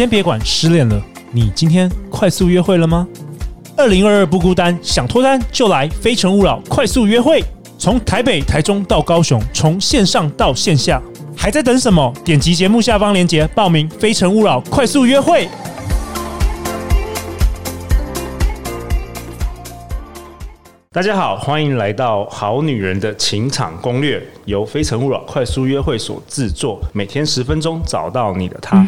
先别管失恋了，你今天快速约会了吗？二零二二不孤单，想脱单就来非诚勿扰快速约会，从台北、台中到高雄，从线上到线下，还在等什么？点击节目下方链接报名非诚勿扰快速约会。大家好，欢迎来到《好女人的情场攻略》，由非诚勿扰快速约会所制作，每天十分钟，找到你的他。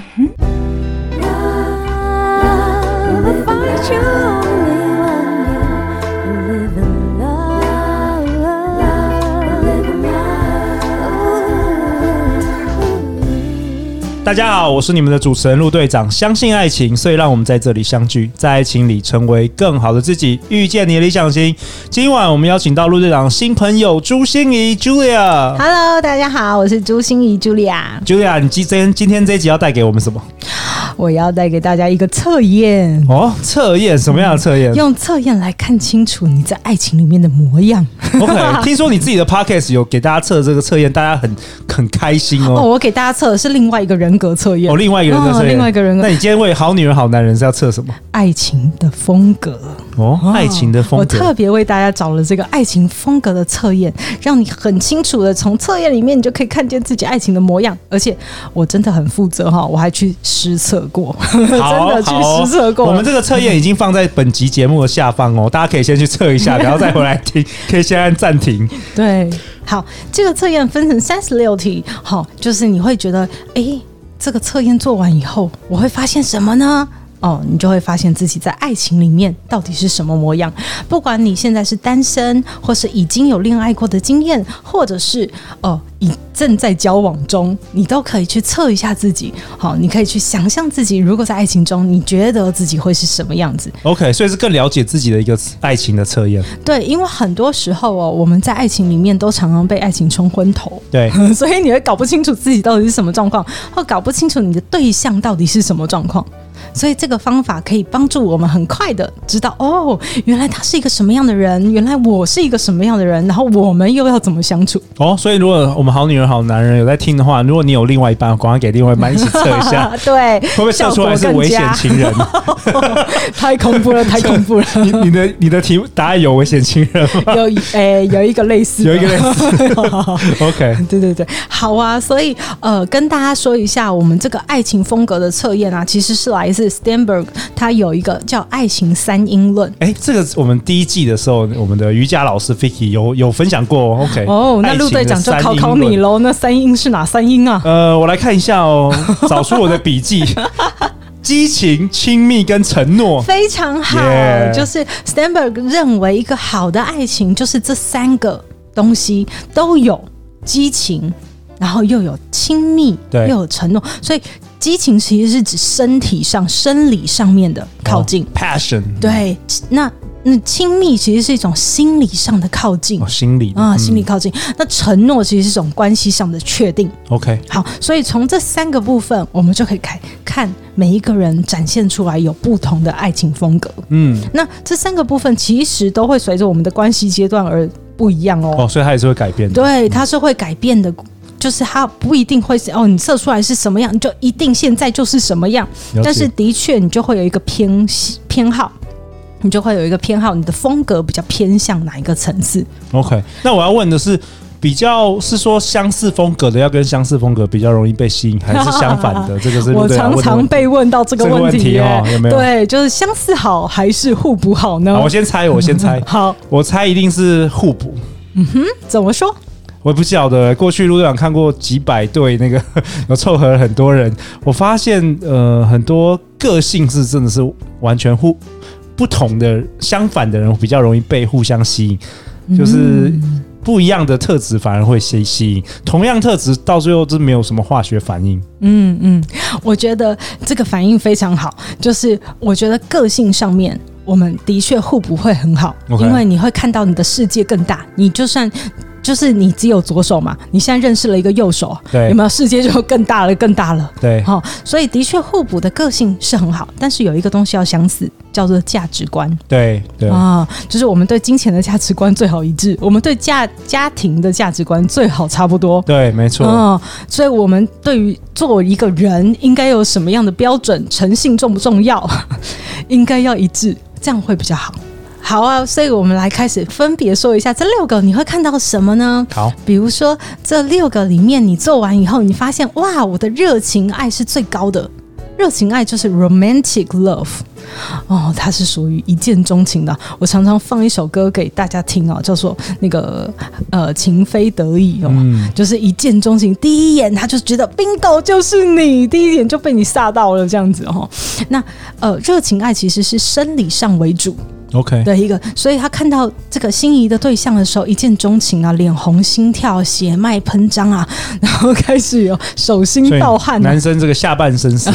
就大家好，我是你们的主持人陆队长。相信爱情，所以让我们在这里相聚，在爱情里成为更好的自己，遇见你的理想型。今晚我们邀请到陆队长新朋友朱心怡 Julia。Hello，大家好，我是朱心怡 Julia。Julia，你今天今天这一集要带给我们什么？我要带给大家一个测验哦，测验什么样的测验？用测验来看清楚你在爱情里面的模样。OK，听说你自己的 Podcast 有给大家测这个测验，大家很很开心哦。哦，我给大家测的是另外一个人格测验哦，另外一个人格测验，哦，另外一个人格。那你今天为好女人好男人是要测什么？爱情的风格哦，爱情的风格。我特别为大家找了这个爱情风格的测验，让你很清楚的从测验里面你就可以看见自己爱情的模样。而且我真的很负责哈，我还去实测过。真的去实测过。我们这个测验已经放在本集节目的下方哦，大家可以先去测一下，然后再回来听，可以先按暂停。对，好，这个测验分成三十六题，好，就是你会觉得，哎，这个测验做完以后，我会发现什么呢？哦，你就会发现自己在爱情里面到底是什么模样。不管你现在是单身，或是已经有恋爱过的经验，或者是哦，已正在交往中，你都可以去测一下自己。好，你可以去想象自己如果在爱情中，你觉得自己会是什么样子？OK，所以是更了解自己的一个爱情的测验。对，因为很多时候哦，我们在爱情里面都常常被爱情冲昏头。对，所以你会搞不清楚自己到底是什么状况，或搞不清楚你的对象到底是什么状况。所以这个方法可以帮助我们很快的知道哦，原来他是一个什么样的人，原来我是一个什么样的人，然后我们又要怎么相处？哦，所以如果我们好女人好男人有在听的话，如果你有另外一半，赶快给另外一半一起测一下，对，会不会测出来是危险情人？太恐怖了，太恐怖了！你你的你的题答案有危险情人吗？有，诶、欸，有一个类似，有一个类似。OK，对对对，好啊。所以呃，跟大家说一下，我们这个爱情风格的测验啊，其实是来自。Stanberg 他有一个叫爱情三音论。哎，这个我们第一季的时候，我们的瑜伽老师 Vicky 有有分享过。OK，哦，那陆队长就考考你喽。那三音是哪三音啊？呃，我来看一下哦，找出我的笔记。激情、亲密跟承诺，非常好。就是 Stanberg 认为一个好的爱情，就是这三个东西都有激情，然后又有亲密，又有承诺，所以。激情其实是指身体上、生理上面的靠近、oh，passion。对，那那亲密其实是一种心理上的靠近，哦，心理啊，心理靠近。嗯、那承诺其实是一种关系上的确定。OK，好，所以从这三个部分，我们就可以看看每一个人展现出来有不同的爱情风格。嗯，那这三个部分其实都会随着我们的关系阶段而不一样哦。哦，所以它也是会改变的。对，它是会改变的。就是它不一定会是哦，你测出来是什么样，你就一定现在就是什么样。但是的确，你就会有一个偏偏好，你就会有一个偏好，你的风格比较偏向哪一个层次？OK，那我要问的是，比较是说相似风格的要跟相似风格比较容易被吸引，还是相反的？这个是 我常常被问到这个问题，哦，有没有？对，就是相似好还是互补好呢？好，我先猜，我先猜，好，我猜一定是互补。嗯哼，怎么说？我也不晓得，过去陆队长看过几百对那个 有凑合了很多人，我发现呃很多个性是真的是完全互不同的，相反的人比较容易被互相吸引，就是不一样的特质反而会吸吸引，同样特质到最后就没有什么化学反应。嗯嗯，我觉得这个反应非常好，就是我觉得个性上面我们的确互补会很好，因为你会看到你的世界更大，你就算。就是你只有左手嘛，你现在认识了一个右手，对，有没有世界就更大了，更大了？对，好、哦，所以的确互补的个性是很好，但是有一个东西要相似，叫做价值观。对对啊，就是我们对金钱的价值观最好一致，我们对家家庭的价值观最好差不多。对，没错。嗯，所以我们对于作为一个人应该有什么样的标准，诚信重不重要，应该要一致，这样会比较好。好啊，所以我们来开始分别说一下这六个，你会看到什么呢？好，比如说这六个里面，你做完以后，你发现哇，我的热情爱是最高的，热情爱就是 romantic love，哦，它是属于一见钟情的。我常常放一首歌给大家听哦，叫做那个呃情非得已哦，嗯、就是一见钟情，第一眼他就觉得 bingo 就是你，第一眼就被你吓到了这样子哦。那呃热情爱其实是生理上为主。OK，的一个，所以他看到这个心仪的对象的时候，一见钟情啊，脸红心跳，血脉喷张啊，然后开始有手心盗汗。男生这个下半身是，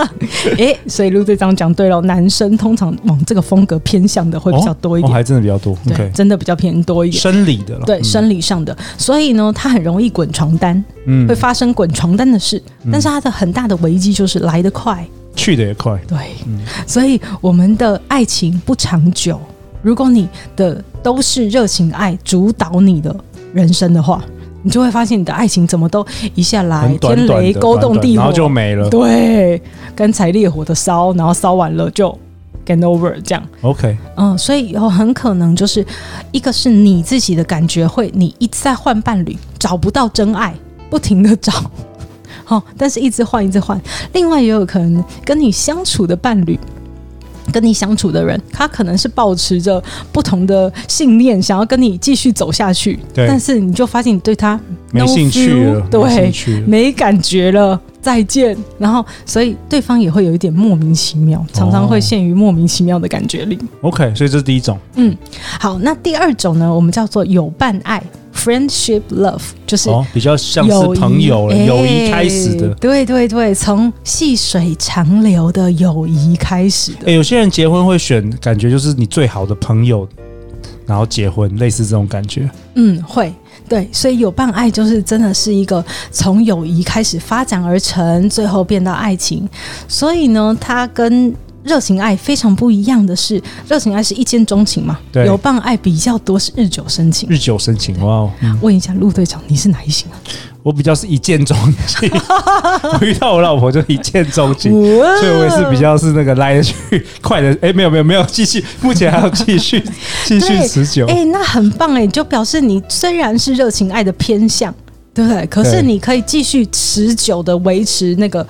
哎，所以陆队长讲对了，男生通常往这个风格偏向的会比较多一点，哦哦、还真的比较多。对，okay、真的比较偏多一点，生理的了，对，生理上的。嗯、所以呢，他很容易滚床单，嗯，会发生滚床单的事。嗯、但是他的很大的危机就是来得快。去的也快，对，嗯、所以我们的爱情不长久。如果你的都是热情爱主导你的人生的话，你就会发现你的爱情怎么都一下来天雷勾动地火，然后就没了。对，干柴烈火的烧，然后烧完了就 get over 这样。OK，嗯，所以以后很可能就是一个是你自己的感觉会，你一直在换伴侣，找不到真爱，不停的找。好，但是一直换，一直换。另外也有可能跟你相处的伴侣，跟你相处的人，他可能是保持着不同的信念，想要跟你继续走下去。对，但是你就发现你对他没兴趣了，对，没感觉了，再见。然后，所以对方也会有一点莫名其妙，常常会陷于莫名其妙的感觉里。哦、OK，所以这是第一种。嗯，好，那第二种呢，我们叫做有伴爱。Friendship love 就是比较像是朋友了，友谊开始的。对对对，从细水长流的友谊开始的。哎，有些人结婚会选，感觉就是你最好的朋友，然后结婚，类似这种感觉。嗯，会对，所以有伴爱就是真的是一个从友谊开始发展而成，最后变到爱情。所以呢，它跟热情爱非常不一样的是，热情爱是一见钟情嘛，对，有伴爱比较多是日久生情。日久生情，哇哦！嗯、问一下陆队长，你是哪一型啊？我比较是一见钟情，我遇到我老婆就一见钟情，所以我也是比较是那个来得去快的。哎，没有没有没有，继续，目前还要继续 继续持久。哎，那很棒哎，就表示你虽然是热情爱的偏向，对不对？可是你可以继续持久的维持那个。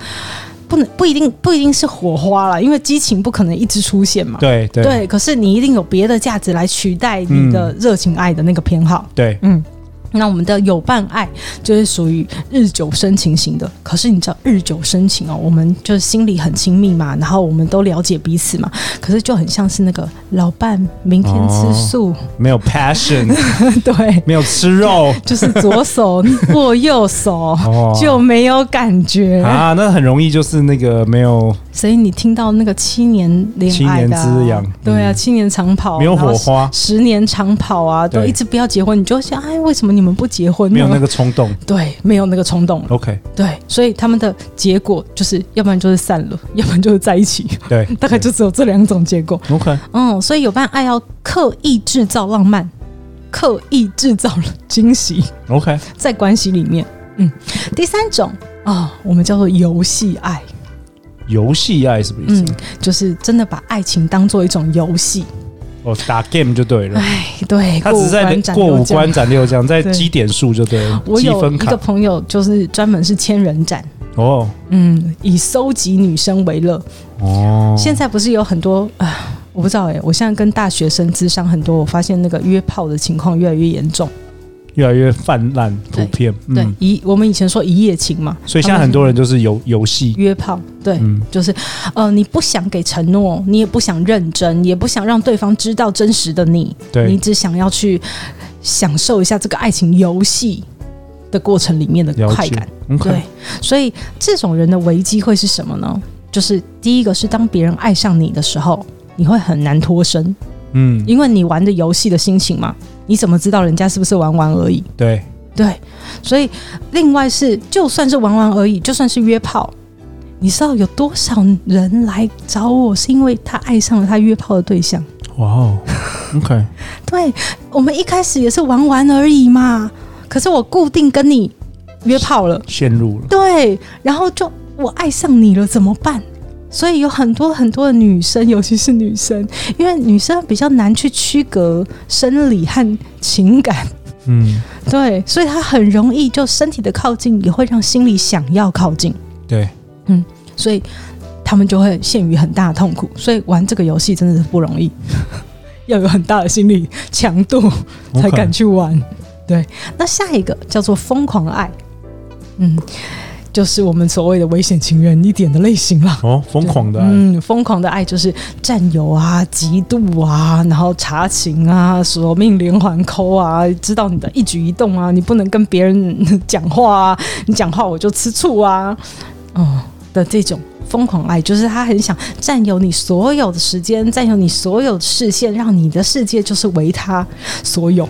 不能不一定不一定是火花了，因为激情不可能一直出现嘛。对对，对，可是你一定有别的价值来取代你的热情爱的那个偏好。对，嗯。那我们的有伴爱就是属于日久生情型的，可是你知道日久生情哦，我们就是心里很亲密嘛，然后我们都了解彼此嘛，可是就很像是那个老伴明天吃素，哦、没有 passion，对，没有吃肉，就是左手握右手、哦、就没有感觉。啊，那很容易就是那个没有。所以你听到那个七年恋爱的、啊，七年之痒，对啊，七年长跑，没有火花，十年长跑啊，都一直不要结婚，你就想，哎，为什么你们不结婚？没有那个冲动，对，没有那个冲动。OK，对，所以他们的结果就是，要不然就是散了，要不然就是在一起。对，大概就只有这两种结果。OK，嗯，所以有伴爱要刻意制造浪漫，刻意制造惊喜。OK，在关系里面，嗯，第三种啊、哦，我们叫做游戏爱。游戏爱什么意思？嗯，就是真的把爱情当做一种游戏。哦，打 game 就对了。哎，对，他只是在过五关斩六将，在积点数就对了。我有一个朋友，就是专门是千人斩。哦，嗯，以收集女生为乐。哦，现在不是有很多啊？我不知道哎，我现在跟大学生智商很多，我发现那个约炮的情况越来越严重。越来越泛滥普遍，对，一、嗯、我们以前说一夜情嘛，所以现在很多人就是游游戏。约炮，对，嗯、就是呃，你不想给承诺，你也不想认真，也不想让对方知道真实的你，对，你只想要去享受一下这个爱情游戏的过程里面的快感，对，所以这种人的危机会是什么呢？就是第一个是当别人爱上你的时候，你会很难脱身，嗯，因为你玩的游戏的心情嘛。你怎么知道人家是不是玩玩而已？对对，所以另外是，就算是玩玩而已，就算是约炮，你知道有多少人来找我，是因为他爱上了他约炮的对象？哇哦，OK，对，我们一开始也是玩玩而已嘛，可是我固定跟你约炮了，陷入了，对，然后就我爱上你了，怎么办？所以有很多很多的女生，尤其是女生，因为女生比较难去区隔生理和情感，嗯，对，所以她很容易就身体的靠近也会让心里想要靠近，对，嗯，所以他们就会陷于很大的痛苦。所以玩这个游戏真的是不容易，要有很大的心理强度才敢去玩。对，那下一个叫做疯狂爱，嗯。就是我们所谓的危险情人一点的类型了哦，疯狂的爱，嗯，疯狂的爱就是占有啊、嫉妒啊，然后查情啊、索命连环扣啊，知道你的一举一动啊，你不能跟别人讲话啊，你讲话我就吃醋啊，哦的这种疯狂爱，就是他很想占有你所有的时间，占有你所有的视线，让你的世界就是为他所有。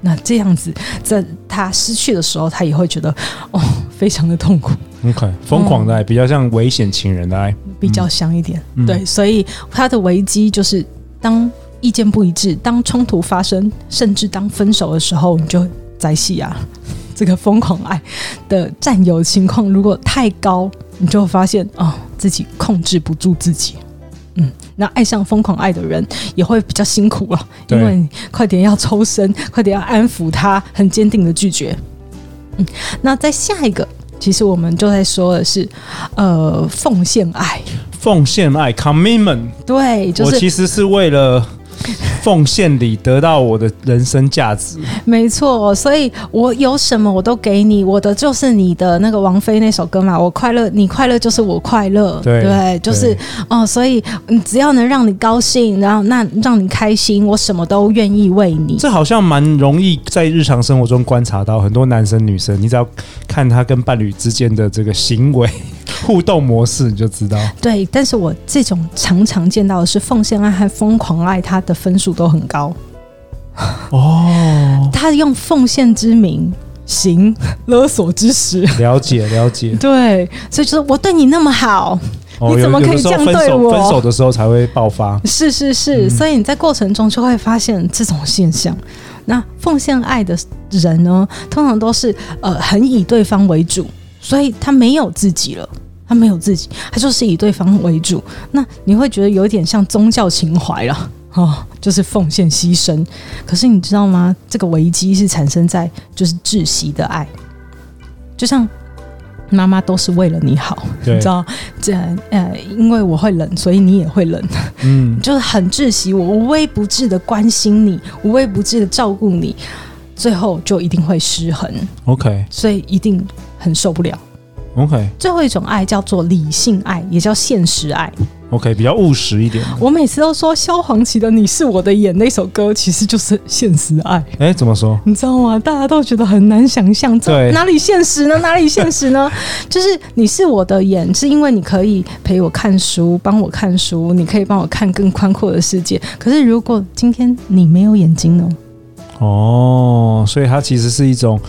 那这样子，在他失去的时候，他也会觉得哦，非常的痛苦。OK，疯狂的爱、嗯、比较像危险情人的爱，比较香一点。嗯、对，所以他的危机就是当意见不一致，当冲突发生，甚至当分手的时候，你就在戏啊。这个疯狂爱的占有情况如果太高，你就会发现哦，自己控制不住自己。嗯，那爱上疯狂爱的人也会比较辛苦了，因为你快点要抽身，快点要安抚他，很坚定的拒绝。嗯，那在下一个，其实我们就在说的是，呃，奉献爱，奉献爱，commitment，对，就是我其实是为了。奉献里得到我的人生价值，没错，所以我有什么我都给你，我的就是你的那个王菲那首歌嘛，我快乐，你快乐就是我快乐，对，对，就是哦，所以只要能让你高兴，然后那让你开心，我什么都愿意为你。这好像蛮容易在日常生活中观察到，很多男生女生，你只要看他跟伴侣之间的这个行为。互动模式你就知道，对，但是我这种常常见到的是奉献爱和疯狂爱，他的分数都很高。哦，他用奉献之名行勒索之实，了解了解，对，所以就是我对你那么好，哦、你怎么可以这样对我？分手的时候才会爆发，是是是，嗯、所以你在过程中就会发现这种现象。那奉献爱的人呢，通常都是呃很以对方为主，所以他没有自己了。他没有自己，他就是以对方为主。那你会觉得有点像宗教情怀了，哦，就是奉献牺牲。可是你知道吗？这个危机是产生在就是窒息的爱，就像妈妈都是为了你好，你知道？这呃，因为我会冷，所以你也会冷。嗯，就是很窒息，我无微不至的关心你，无微不至的照顾你，最后就一定会失衡。OK，所以一定很受不了。OK，最后一种爱叫做理性爱，也叫现实爱。OK，比较务实一点。我每次都说萧煌奇的《你是我的眼》那首歌，其实就是现实爱。哎，怎么说？你知道吗？大家都觉得很难想象，这哪里现实呢？哪里现实呢？就是你是我的眼，是因为你可以陪我看书，帮我看书，你可以帮我看更宽阔的世界。可是如果今天你没有眼睛呢？哦，所以它其实是一种。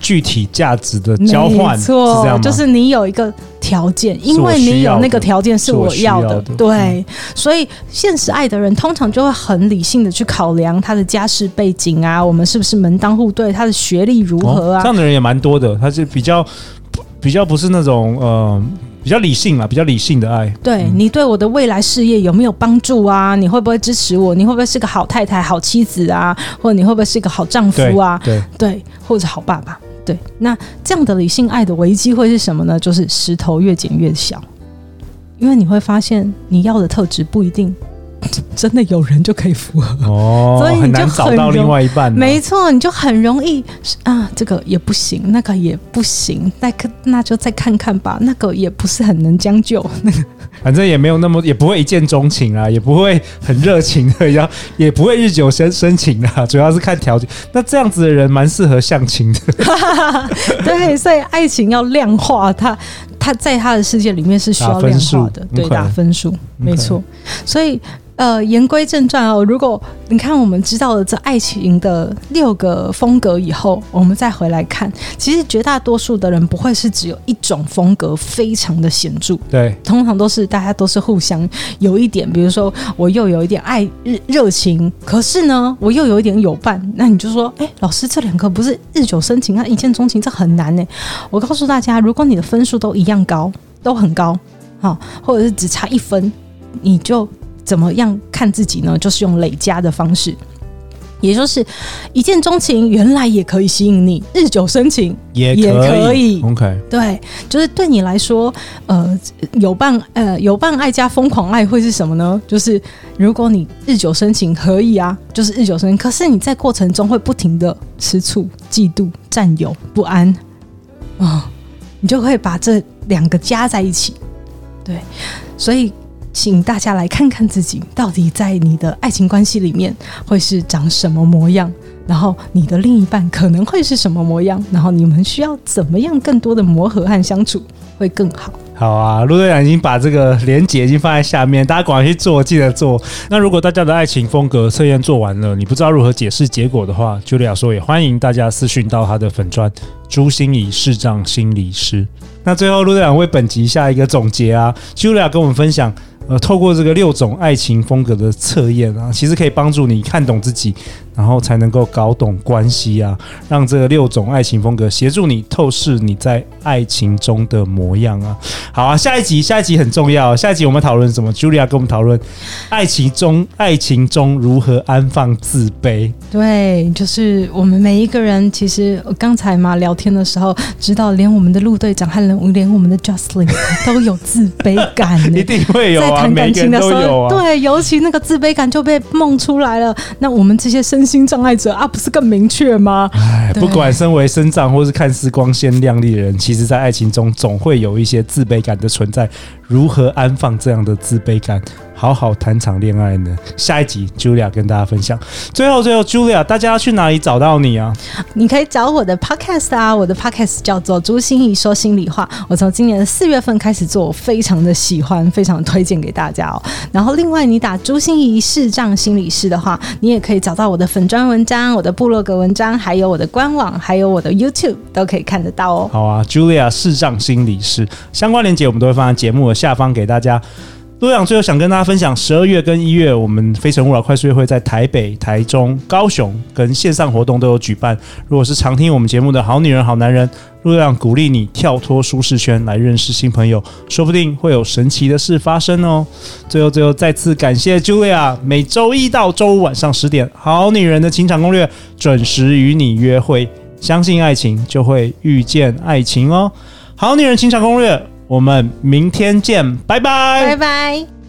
具体价值的交换，没错，就是你有一个条件，因为你有那个条件是我要的，对，所以现实爱的人通常就会很理性的去考量他的家世背景啊，我们是不是门当户对，他的学历如何啊？这样的人也蛮多的，他是比较比较不是那种呃比较理性啦，比较理性的爱。对，你对我的未来事业有没有帮助啊？你会不会支持我？你会不会是个好太太、好妻子啊？或者你会不会是一个好丈夫啊？对对，或者好爸爸。对，那这样的理性爱的危机会是什么呢？就是石头越剪越小，因为你会发现你要的特质不一定真的有人就可以符合哦，所以你就很，很难找到另外一半。没错，你就很容易啊，这个也不行，那个也不行，那个那就再看看吧，那个也不是很能将就，那 个反正也没有那么，也不会一见钟情啊，也不会很热情的，要也不会日久生生情啊，主要是看条件。那这样子的人蛮适合相亲的，对，所以爱情要量化，他他在他的世界里面是需要量化的，对，打分数，没错。所以呃，言归正传哦，如果你看我们知道了这爱情的六个风格以后，我们再回来看，其实绝大多数的人不会是只有一种风格非常的显著，对，通常都是大家都是互相有一点，比如说我又有一点爱热热情，可是呢，我又有一点有伴，那你就说，哎，老师这两个不是日久生情啊，一见钟情，这很难呢。我告诉大家，如果你的分数都一样高，都很高，好，或者是只差一分，你就。怎么样看自己呢？就是用累加的方式，也就是一见钟情，原来也可以吸引你；日久生情也也可以。OK，对，就是对你来说，呃，有伴，呃，有伴爱加疯狂爱会是什么呢？就是如果你日久生情可以啊，就是日久生情，可是你在过程中会不停的吃醋、嫉妒、占有、不安啊、哦，你就会把这两个加在一起。对，所以。请大家来看看自己，到底在你的爱情关系里面会是长什么模样，然后你的另一半可能会是什么模样，然后你们需要怎么样更多的磨合和相处会更好。好啊，陆队长已经把这个连结已经放在下面，大家赶快去做，记得做。那如果大家的爱情风格测验做完了，你不知道如何解释结果的话，Julia 说也欢迎大家私讯到他的粉专朱心仪视障心理师。那最后陆队长为本集下一个总结啊，Julia 跟我们分享。呃，透过这个六种爱情风格的测验啊，其实可以帮助你看懂自己。然后才能够搞懂关系啊，让这个六种爱情风格协助你透视你在爱情中的模样啊。好啊，下一集下一集很重要，下一集我们讨论什么？Julia 跟我们讨论爱情中爱情中如何安放自卑。对，就是我们每一个人，其实刚才嘛聊天的时候，知道连我们的陆队长和连我们的 Justin 都有自卑感，一定会有啊，在谈感情的时候。对，尤其那个自卑感就被梦出来了。那我们这些身心障碍者啊，不是更明确吗？哎，不管身为身障或是看似光鲜亮丽的人，其实在爱情中总会有一些自卑感的存在。如何安放这样的自卑感？好好谈场恋爱呢？下一集 Julia 跟大家分享。最后，最后 Julia，大家要去哪里找到你啊？你可以找我的 Podcast 啊，我的 Podcast 叫做朱心怡说心里话。我从今年的四月份开始做，我非常的喜欢，非常推荐给大家哦。然后，另外你打朱心怡视障心理师的话，你也可以找到我的粉砖文章、我的部落格文章，还有我的官网，还有我的 YouTube 都可以看得到哦。好啊，Julia 视障心理师相关链接我们都会放在节目的下方给大家。陆队长最后想跟大家分享，十二月跟一月，我们非诚勿扰快速约会在台北、台中、高雄跟线上活动都有举办。如果是常听我们节目的好女人、好男人，陆队长鼓励你跳脱舒适圈来认识新朋友，说不定会有神奇的事发生哦。最后，最后再次感谢 Julia，每周一到周五晚上十点，《好女人的情场攻略》准时与你约会。相信爱情，就会遇见爱情哦。好女人情场攻略。我们明天见，拜拜，拜拜。